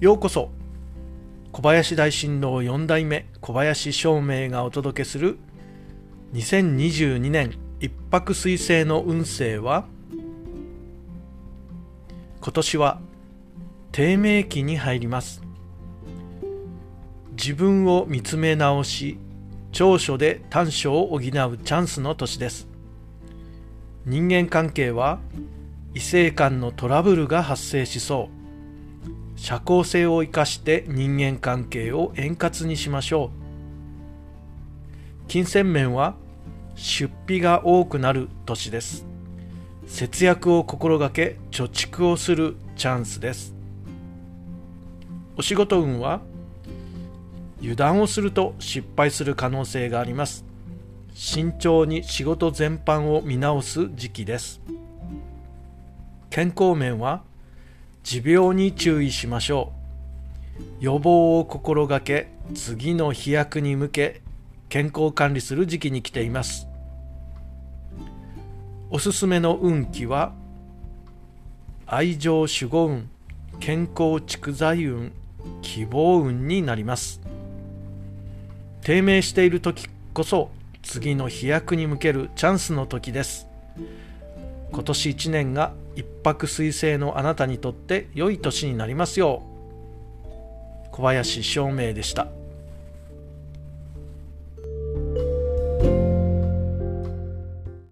ようこそ。小林大震動4代目小林照明がお届けする2022年一泊水星の運勢は今年は低迷期に入ります。自分を見つめ直し長所で短所を補うチャンスの年です。人間関係は異性間のトラブルが発生しそう。社交性を生かして人間関係を円滑にしましょう。金銭面は出費が多くなる年です。節約を心がけ貯蓄をするチャンスです。お仕事運は油断をすると失敗する可能性があります。慎重に仕事全般を見直す時期です。健康面は持病に注意しましょう。予防を心がけ次の飛躍に向け健康管理する時期に来ています。おすすめの運気は愛情守護運健康蓄財運希望運になります。低迷している時こそ次の飛躍に向けるチャンスの時です。今年1年が一泊水星のあなたにとって良い年になりますよう。小林照明でした。